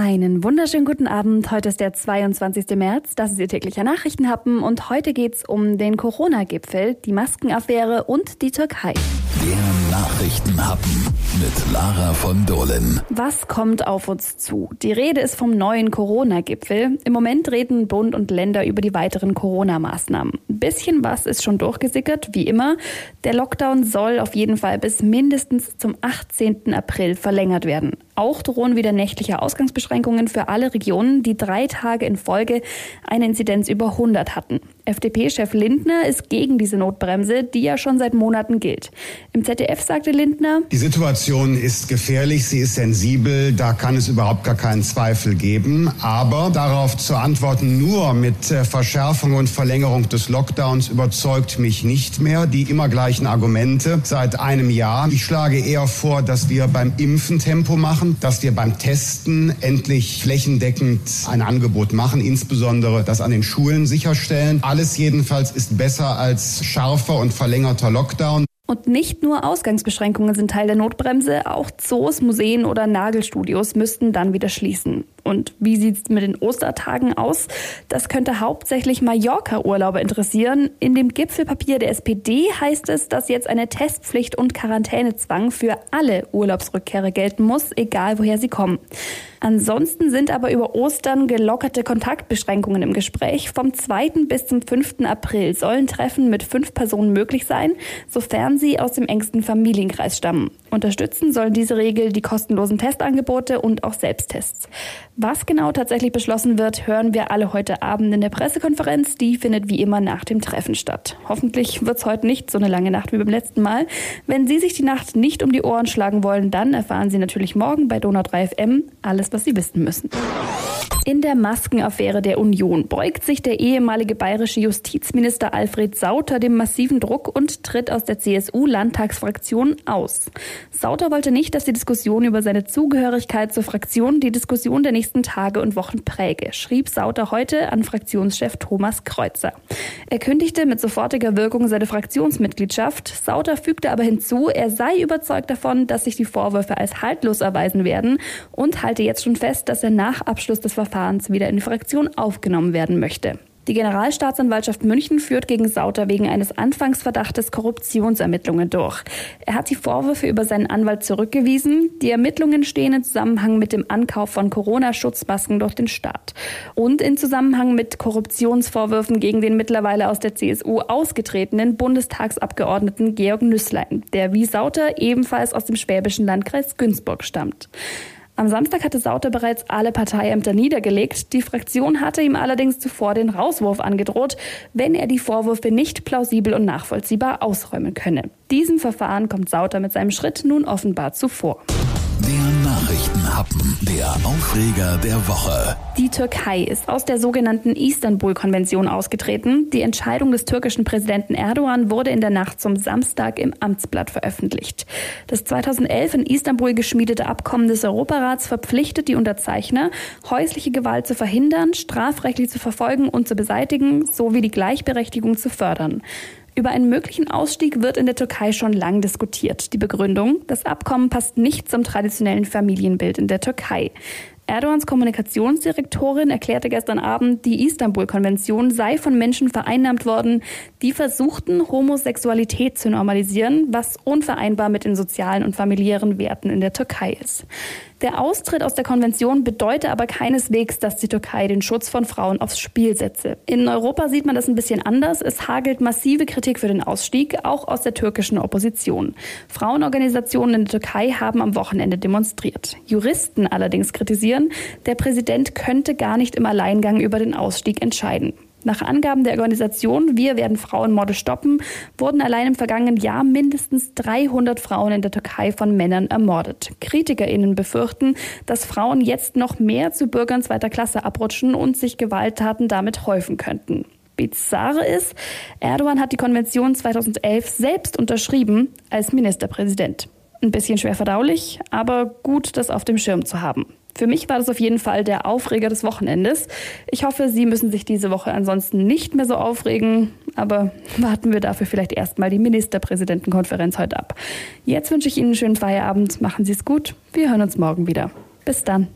Einen wunderschönen guten Abend. Heute ist der 22. März. Das ist Ihr täglicher Nachrichtenhappen und heute geht's um den Corona-Gipfel, die Maskenaffäre und die Türkei. Der Nachrichtenhappen mit Lara von Dohlen. Was kommt auf uns zu? Die Rede ist vom neuen Corona-Gipfel. Im Moment reden Bund und Länder über die weiteren Corona-Maßnahmen. Ein bisschen was ist schon durchgesickert, wie immer. Der Lockdown soll auf jeden Fall bis mindestens zum 18. April verlängert werden. Auch drohen wieder nächtliche Ausgangsbeschränkungen für alle Regionen, die drei Tage in Folge eine Inzidenz über 100 hatten. FDP-Chef Lindner ist gegen diese Notbremse, die ja schon seit Monaten gilt. Im ZDF sagte Lindner, Die Situation ist gefährlich, sie ist sensibel, da kann es überhaupt gar keinen Zweifel geben. Aber darauf zu antworten nur mit äh, Verschärfung und Verlängerung des Lockdowns überzeugt mich nicht mehr. Die immer gleichen Argumente seit einem Jahr. Ich schlage eher vor, dass wir beim Impfen Tempo machen, dass wir beim Testen endlich flächendeckend ein Angebot machen, insbesondere das an den Schulen sicherstellen. Alles jedenfalls ist besser als scharfer und verlängerter Lockdown. Und nicht nur Ausgangsbeschränkungen sind Teil der Notbremse, auch Zoos, Museen oder Nagelstudios müssten dann wieder schließen. Und wie sieht's mit den Ostertagen aus? Das könnte hauptsächlich Mallorca-Urlauber interessieren. In dem Gipfelpapier der SPD heißt es, dass jetzt eine Testpflicht und Quarantänezwang für alle Urlaubsrückkehrer gelten muss, egal woher sie kommen. Ansonsten sind aber über Ostern gelockerte Kontaktbeschränkungen im Gespräch. Vom 2. bis zum 5. April sollen Treffen mit fünf Personen möglich sein, sofern sie aus dem engsten Familienkreis stammen. Unterstützen sollen diese Regel die kostenlosen Testangebote und auch Selbsttests. Was genau tatsächlich beschlossen wird, hören wir alle heute Abend in der Pressekonferenz. Die findet wie immer nach dem Treffen statt. Hoffentlich wird es heute nicht so eine lange Nacht wie beim letzten Mal. Wenn Sie sich die Nacht nicht um die Ohren schlagen wollen, dann erfahren Sie natürlich morgen bei Donau 3 FM alles, was Sie wissen müssen. In der Maskenaffäre der Union beugt sich der ehemalige bayerische Justizminister Alfred Sauter dem massiven Druck und tritt aus der CSU-Landtagsfraktion aus. Sauter wollte nicht, dass die Diskussion über seine Zugehörigkeit zur Fraktion die Diskussion der nächsten Tage und Wochen präge, schrieb Sauter heute an Fraktionschef Thomas Kreuzer. Er kündigte mit sofortiger Wirkung seine Fraktionsmitgliedschaft. Sauter fügte aber hinzu, er sei überzeugt davon, dass sich die Vorwürfe als haltlos erweisen werden und halte jetzt schon fest, dass er nach Abschluss des Verfahrens wieder in die Fraktion aufgenommen werden möchte. Die Generalstaatsanwaltschaft München führt gegen Sauter wegen eines Anfangsverdachtes Korruptionsermittlungen durch. Er hat die Vorwürfe über seinen Anwalt zurückgewiesen. Die Ermittlungen stehen in Zusammenhang mit dem Ankauf von Corona-Schutzmasken durch den Staat und in Zusammenhang mit Korruptionsvorwürfen gegen den mittlerweile aus der CSU ausgetretenen Bundestagsabgeordneten Georg Nüßlein, der wie Sauter ebenfalls aus dem schwäbischen Landkreis Günzburg stammt. Am Samstag hatte Sauter bereits alle Parteiämter niedergelegt. Die Fraktion hatte ihm allerdings zuvor den Rauswurf angedroht, wenn er die Vorwürfe nicht plausibel und nachvollziehbar ausräumen könne. Diesem Verfahren kommt Sauter mit seinem Schritt nun offenbar zuvor. Der Nachrichtenhappen, der Aufreger der Woche. Die Türkei ist aus der sogenannten Istanbul-Konvention ausgetreten. Die Entscheidung des türkischen Präsidenten Erdogan wurde in der Nacht zum Samstag im Amtsblatt veröffentlicht. Das 2011 in Istanbul geschmiedete Abkommen des Europarats verpflichtet die Unterzeichner, häusliche Gewalt zu verhindern, strafrechtlich zu verfolgen und zu beseitigen, sowie die Gleichberechtigung zu fördern. Über einen möglichen Ausstieg wird in der Türkei schon lang diskutiert. Die Begründung, das Abkommen passt nicht zum traditionellen Familienbild in der Türkei. Erdogans Kommunikationsdirektorin erklärte gestern Abend, die Istanbul-Konvention sei von Menschen vereinnahmt worden, die versuchten, Homosexualität zu normalisieren, was unvereinbar mit den sozialen und familiären Werten in der Türkei ist. Der Austritt aus der Konvention bedeutet aber keineswegs, dass die Türkei den Schutz von Frauen aufs Spiel setze. In Europa sieht man das ein bisschen anders. Es hagelt massive Kritik für den Ausstieg, auch aus der türkischen Opposition. Frauenorganisationen in der Türkei haben am Wochenende demonstriert. Juristen allerdings kritisieren, der Präsident könnte gar nicht im Alleingang über den Ausstieg entscheiden. Nach Angaben der Organisation Wir werden Frauenmorde stoppen, wurden allein im vergangenen Jahr mindestens 300 Frauen in der Türkei von Männern ermordet. KritikerInnen befürchten, dass Frauen jetzt noch mehr zu Bürgern zweiter Klasse abrutschen und sich Gewalttaten damit häufen könnten. Bizarre ist, Erdogan hat die Konvention 2011 selbst unterschrieben als Ministerpräsident. Ein bisschen schwer verdaulich, aber gut, das auf dem Schirm zu haben. Für mich war das auf jeden Fall der Aufreger des Wochenendes. Ich hoffe, Sie müssen sich diese Woche ansonsten nicht mehr so aufregen, aber warten wir dafür vielleicht erstmal die Ministerpräsidentenkonferenz heute ab. Jetzt wünsche ich Ihnen einen schönen Feierabend, machen Sie es gut, wir hören uns morgen wieder. Bis dann.